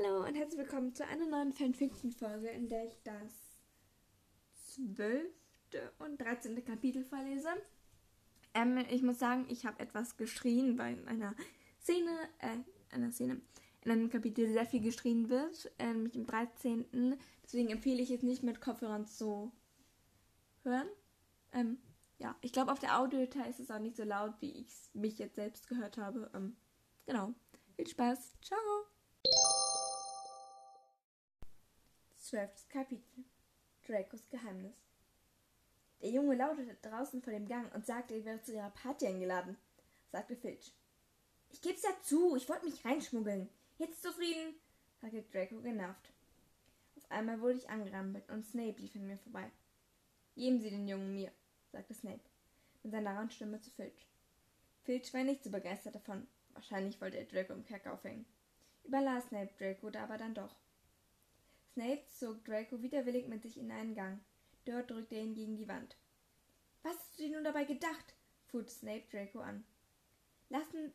Hallo und herzlich willkommen zu einer neuen Fanfiction-Folge, in der ich das zwölfte und dreizehnte Kapitel vorlese. Ähm, ich muss sagen, ich habe etwas geschrien, weil in einer Szene, äh, einer Szene, in einem Kapitel sehr viel geschrien wird, äh, nämlich im 13. Deswegen empfehle ich es nicht mit Kopfhörern zu hören. Ähm, ja, ich glaube, auf der Audiodatei ist es auch nicht so laut, wie ich es mich jetzt selbst gehört habe. Ähm, genau. Viel Spaß. Ciao. Zwölftes Kapitel. Dracos Geheimnis. Der Junge lautete draußen vor dem Gang und sagte, er wäre zu ihrer Party eingeladen, sagte Filch. Ich geb's ja zu, ich wollte mich reinschmuggeln. Jetzt zufrieden, sagte Draco genervt. Auf einmal wurde ich angerammelt und Snape lief an mir vorbei. Geben Sie den Jungen mir, sagte Snape mit seiner rauen Stimme zu Filch. Filch war nicht so begeistert davon. Wahrscheinlich wollte er Draco im Kerker aufhängen. Überlas Snape Draco aber dann doch. Snape zog Draco widerwillig mit sich in einen Gang. Dort drückte er ihn gegen die Wand. Was hast du dir nun dabei gedacht? fuhr Snape Draco an. Lassen,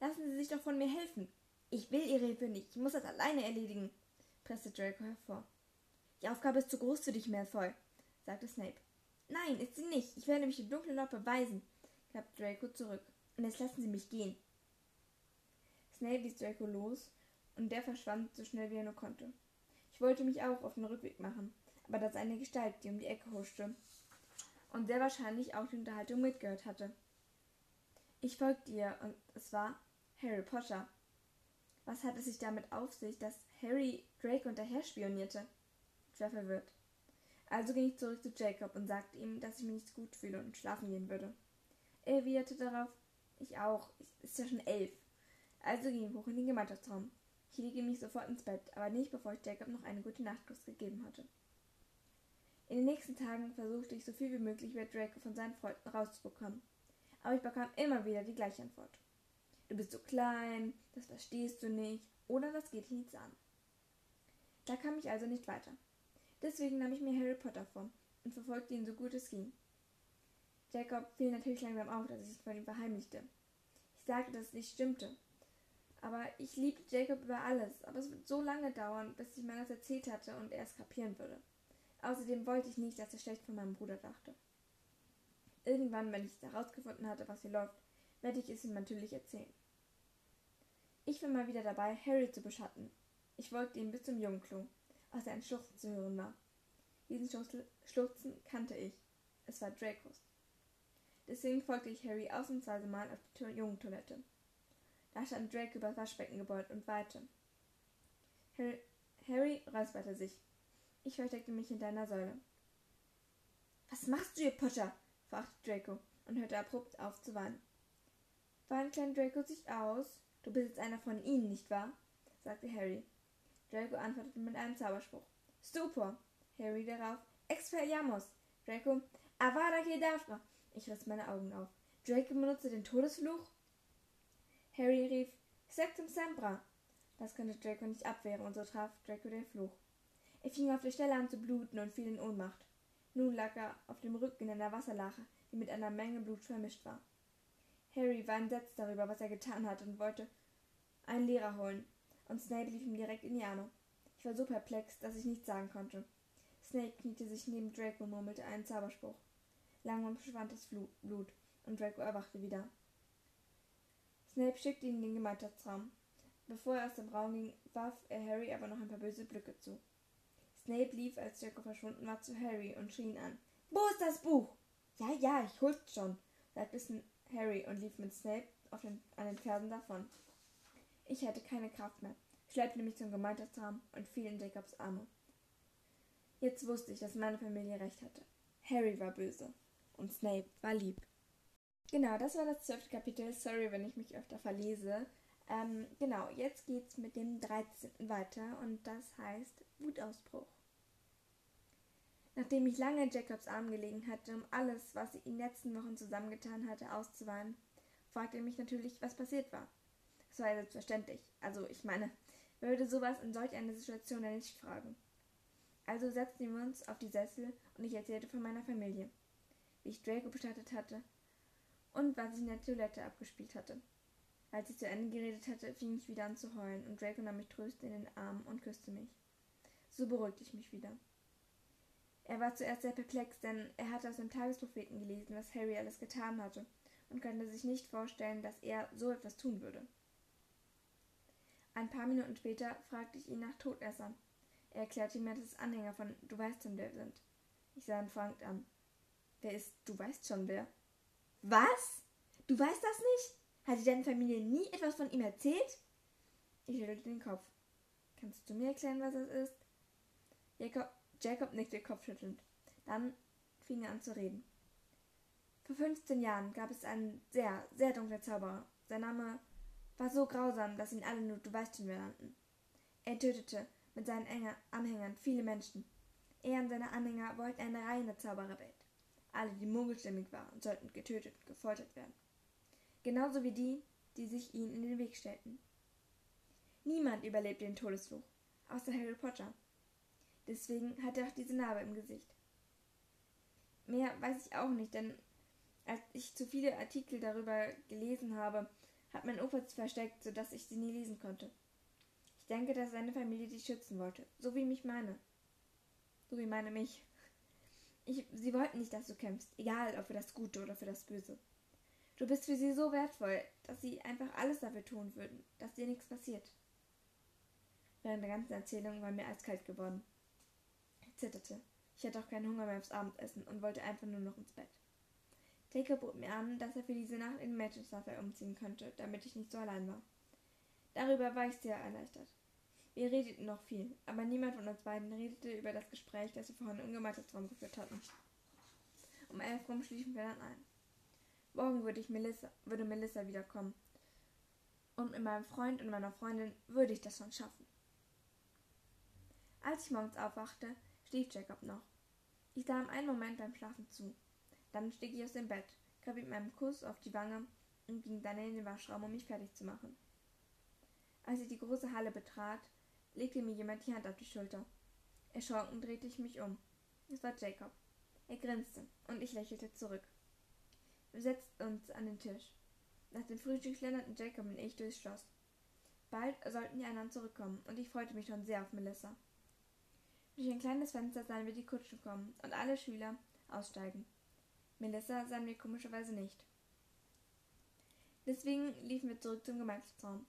lassen Sie sich doch von mir helfen. Ich will Ihre Hilfe nicht. Ich muss das alleine erledigen, presste Draco hervor. Die Aufgabe ist zu groß für dich, Malfoy, sagte Snape. Nein, ist sie nicht. Ich werde mich dem dunklen Lord beweisen, gab Draco zurück. Und jetzt lassen Sie mich gehen. Snape ließ Draco los, und der verschwand so schnell wie er nur konnte. Wollte mich auch auf den Rückweg machen, aber da eine Gestalt, die um die Ecke huschte und sehr wahrscheinlich auch die Unterhaltung mitgehört hatte. Ich folgte ihr, und es war Harry Potter. Was hat es sich damit auf sich, dass Harry Draco hinterher spionierte? Ich war verwirrt. Also ging ich zurück zu Jacob und sagte ihm, dass ich mich nicht gut fühle und schlafen gehen würde. Er erwiderte darauf, ich auch, es ist ja schon elf. Also ging ich hoch in den Gemeinschaftsraum. Ich legte mich sofort ins Bett, aber nicht bevor ich Jacob noch eine gute Nachtkuss gegeben hatte. In den nächsten Tagen versuchte ich so viel wie möglich über Draco von seinen Freunden rauszubekommen, aber ich bekam immer wieder die gleiche Antwort. Du bist so klein, das verstehst du nicht oder das geht dich nichts an. Da kam ich also nicht weiter. Deswegen nahm ich mir Harry Potter vor und verfolgte ihn so gut es ging. Jacob fiel natürlich langsam auf, dass ich es von ihm verheimlichte. Ich sagte, dass es nicht stimmte. Aber ich liebte Jacob über alles, aber es wird so lange dauern, bis ich mir das erzählt hatte und er es kapieren würde. Außerdem wollte ich nicht, dass er schlecht von meinem Bruder dachte. Irgendwann, wenn ich herausgefunden hatte, was hier läuft, werde ich es ihm natürlich erzählen. Ich war mal wieder dabei, Harry zu beschatten. Ich folgte ihm bis zum Jungenklo aus der ein Schluchzen zu hören war. Diesen Schluchzen kannte ich. Es war Dracos. Deswegen folgte ich Harry ausnahmsweise mal auf die Jungentoilette. Da stand Draco über das Waschbecken gebeugt und weinte. Harry, Harry räusperte sich. Ich versteckte mich hinter einer Säule. Was machst du hier, Potter? fragte Draco und hörte abrupt auf zu weinen. Weinen klein Draco sich aus? Du bist jetzt einer von ihnen, nicht wahr? sagte Harry. Draco antwortete mit einem Zauberspruch. Stupor. Harry darauf. Expelliarmus. Draco. Avada Kedavra. Ich riss meine Augen auf. Draco benutzte den Todesfluch? Harry rief. Sectum Sempra. Das konnte Draco nicht abwehren und so traf Draco den Fluch. Er fing auf der Stelle an zu bluten und fiel in Ohnmacht. Nun lag er auf dem Rücken in einer Wasserlache, die mit einer Menge Blut vermischt war. Harry war entsetzt darüber, was er getan hatte und wollte einen Lehrer holen und Snape lief ihm direkt in die Arme. Ich war so perplex, dass ich nichts sagen konnte. Snape kniete sich neben Draco und murmelte einen Zauberspruch. Langsam verschwand das Blut und Draco erwachte wieder. Snape schickte ihn in den Gemeinschaftsraum. Bevor er aus dem Raum ging, warf er Harry aber noch ein paar böse Blicke zu. Snape lief, als Draco verschwunden war, zu Harry und schrie ihn an. Wo ist das Buch? Ja, ja, ich hol's schon, sagte Harry und lief mit Snape den, an den Fersen davon. Ich hatte keine Kraft mehr, schleppte mich zum Gemeinschaftsraum und fiel in Jacobs Arme. Jetzt wusste ich, dass meine Familie recht hatte. Harry war böse und Snape war lieb. Genau, das war das zwölfte Kapitel. Sorry, wenn ich mich öfter verlese. Ähm, genau, jetzt geht's mit dem 13. weiter und das heißt Wutausbruch. Nachdem ich lange in Jacobs Arm gelegen hatte, um alles, was sie in den letzten Wochen zusammengetan hatte, auszuweinen, fragte er mich natürlich, was passiert war. Das war ja selbstverständlich. Also, ich meine, wer würde sowas in solch einer Situation ja nicht fragen? Also setzten wir uns auf die Sessel und ich erzählte von meiner Familie, wie ich Draco bestattet hatte und was sich in der Toilette abgespielt hatte. Als ich zu Ende geredet hatte, fing ich wieder an zu heulen und Draco nahm mich tröstend in den Arm und küsste mich. So beruhigte ich mich wieder. Er war zuerst sehr perplex, denn er hatte aus dem Tagespropheten gelesen, was Harry alles getan hatte, und konnte sich nicht vorstellen, dass er so etwas tun würde. Ein paar Minuten später fragte ich ihn nach Todessern. Er erklärte mir, dass es Anhänger von Du weißt schon wer sind. Ich sah ihn fragend an. Wer ist Du weißt schon wer? Was? Du weißt das nicht? Hat dir deine Familie nie etwas von ihm erzählt? Ich schüttelte den Kopf. Kannst du mir erklären, was es ist? Jacob, Jacob nickte kopfschüttelnd. Dann fing er an zu reden. Vor 15 Jahren gab es einen sehr, sehr dunklen Zauberer. Sein Name war so grausam, dass ihn alle nur Du weißt schon wer nannten. Er tötete mit seinen Anhängern viele Menschen. Er und seine Anhänger wollten eine reine Zaubererwelt. Alle, die mogelstimmig waren, sollten getötet und gefoltert werden. Genauso wie die, die sich ihnen in den Weg stellten. Niemand überlebte den Todesfluch, außer Harry Potter. Deswegen hat er auch diese Narbe im Gesicht. Mehr weiß ich auch nicht, denn als ich zu viele Artikel darüber gelesen habe, hat mein Opa sie versteckt, sodass ich sie nie lesen konnte. Ich denke, dass seine Familie dich schützen wollte, so wie mich meine. So wie meine mich. Ich, sie wollten nicht, dass du kämpfst, egal ob für das Gute oder für das Böse. Du bist für sie so wertvoll, dass sie einfach alles dafür tun würden, dass dir nichts passiert. Während der ganzen Erzählung war mir eiskalt geworden. Ich zitterte. Ich hatte auch keinen Hunger mehr aufs Abendessen und wollte einfach nur noch ins Bett. Taker bot mir an, dass er für diese Nacht in Manchester umziehen könnte, damit ich nicht so allein war. Darüber war ich sehr erleichtert. Wir redeten noch viel, aber niemand von uns beiden redete über das Gespräch, das wir vorhin im Gemeinschaftsraum geführt hatten. Um elf rum schliefen wir dann ein. Morgen würde, ich Melissa, würde Melissa wiederkommen. Und mit meinem Freund und meiner Freundin würde ich das schon schaffen. Als ich morgens aufwachte, schlief Jacob noch. Ich sah ihm einen Moment beim Schlafen zu. Dann stieg ich aus dem Bett, gab ihm einen Kuss auf die Wange und ging dann in den Waschraum, um mich fertig zu machen. Als ich die große Halle betrat, legte mir jemand die Hand auf die Schulter. Erschrocken drehte ich mich um. Es war Jacob. Er grinste und ich lächelte zurück. Wir setzten uns an den Tisch. Nach dem Frühstück schlenderten Jacob und ich durchs Schloss. Bald sollten die anderen zurückkommen und ich freute mich schon sehr auf Melissa. Durch ein kleines Fenster sahen wir die Kutschen kommen und alle Schüler aussteigen. Melissa sahen wir komischerweise nicht. Deswegen liefen wir zurück zum Gemeinschaftsraum.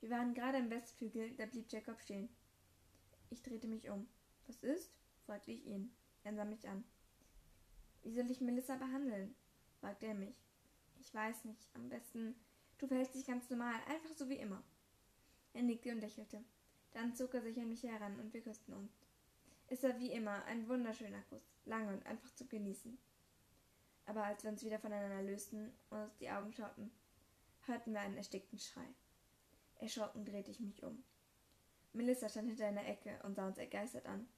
Wir waren gerade im Westflügel, da blieb Jacob stehen. Ich drehte mich um. Was ist? fragte ich ihn. Er sah mich an. Wie soll ich Melissa behandeln? fragte er mich. Ich weiß nicht. Am besten, du verhältst dich ganz normal, einfach so wie immer. Er nickte und lächelte. Dann zog er sich an mich heran und wir küssten uns. Es war wie immer ein wunderschöner Kuss, lange und einfach zu genießen aber als wir uns wieder voneinander lösten und uns die Augen schauten, hörten wir einen erstickten Schrei. Erschrocken drehte ich mich um. Melissa stand hinter einer Ecke und sah uns ergeistert an.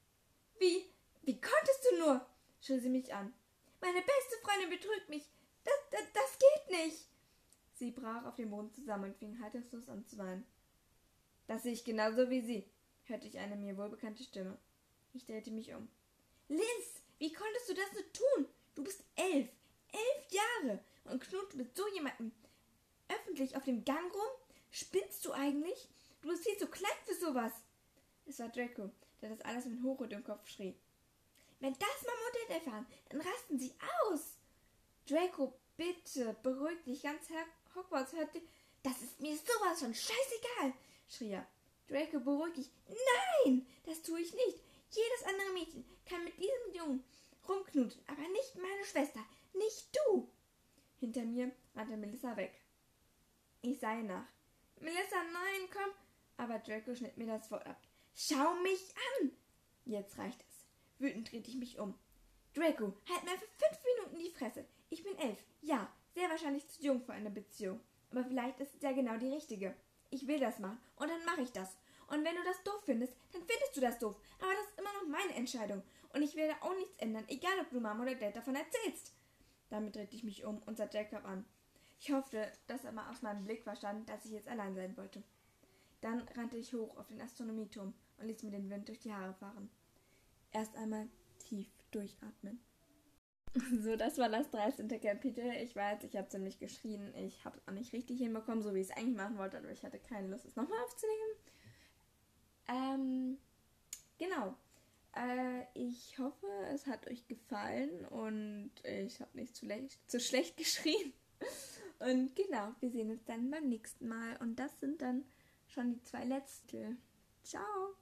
Wie? Wie konntest du nur? schrie sie mich an. Meine beste Freundin betrügt mich. Das, das, das geht nicht. Sie brach auf dem Boden zusammen und fing haltungslos an zu weinen. Das sehe ich genauso wie Sie, hörte ich eine mir wohlbekannte Stimme. Ich drehte mich um. Liz, wie konntest du das so tun? Du bist elf. Elf Jahre und knurrt mit so jemandem öffentlich auf dem Gang rum? Spinnst du eigentlich? Du bist viel zu klein für sowas. Es war Draco, der das alles mit Hochrot im Kopf schrie. Wenn das Mama und erfahren, dann rasten sie aus. Draco, bitte, beruhig dich. Ganz Herr Hogwarts hört dir. Das ist mir sowas von scheißegal, schrie er. Draco, beruhig dich. Nein, das tue ich nicht. Jedes andere Mädchen kann mit diesem Jungen rumknutschen, aber nicht meine Schwester. Nicht du! Hinter mir rannte Melissa weg. Ich sah ihr nach. Melissa, nein, komm! Aber Draco schnitt mir das Wort ab. Schau mich an! Jetzt reicht es. Wütend drehte ich mich um. Draco, halt mir für fünf Minuten die Fresse. Ich bin elf. Ja, sehr wahrscheinlich zu jung für eine Beziehung. Aber vielleicht ist es ja genau die richtige. Ich will das machen und dann mache ich das. Und wenn du das doof findest, dann findest du das doof. Aber das ist immer noch meine Entscheidung. Und ich werde auch nichts ändern, egal ob du Mama oder Dad davon erzählst. Damit drehte ich mich um und sah Jacob an. Ich hoffte, dass er mal aus meinem Blick verstand, dass ich jetzt allein sein wollte. Dann rannte ich hoch auf den Astronomieturm und ließ mir den Wind durch die Haare fahren. Erst einmal tief durchatmen. So, das war das 13. Kapitel. Ich weiß, ich habe ziemlich geschrien. Ich habe es auch nicht richtig hinbekommen, so wie ich es eigentlich machen wollte, aber ich hatte keine Lust, es nochmal aufzunehmen. Ähm, genau. Äh, ich hoffe, es hat euch gefallen und ich habe nicht zu, zu schlecht geschrien. Und genau, wir sehen uns dann beim nächsten Mal. Und das sind dann schon die zwei letzte. Ciao!